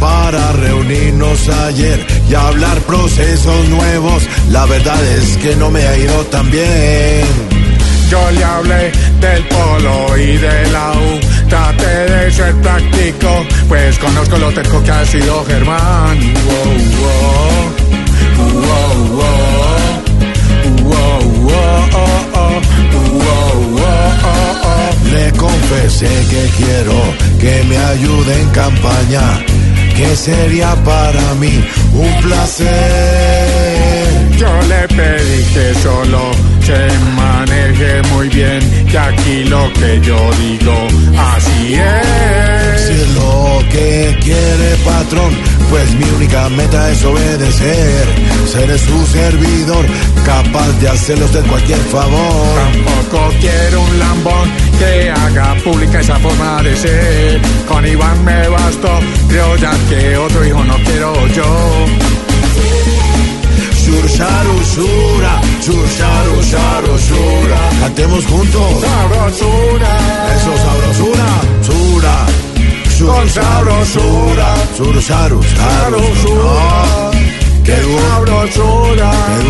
para reunirnos ayer y hablar procesos nuevos. La verdad es que no me ha ido tan bien. Yo le hablé del polo y de la U. Traté de ser práctico, pues conozco lo terco que ha sido Germán. Wow, wow. Wow. Le confesé que quiero que me ayude en campaña, que sería para mí un placer. Yo le pedí que solo se maneje muy bien, que aquí lo que yo digo, así es. Si es lo que quiere patrón, pues mi única meta es obedecer. Seré su servidor, capaz de hacerle usted cualquier favor. Tampoco quiero un lambón que haga pública esa forma de ser. Con Iván me bastó, creo ya que otro hijo no quiero yo. Shurusharusura, shurusharusharusura. Cantemos juntos. Sabrosura, Eso, sabrosura, sura. Con sabrosura. Surusarus, sabrosura, Qué sabrosura. qué.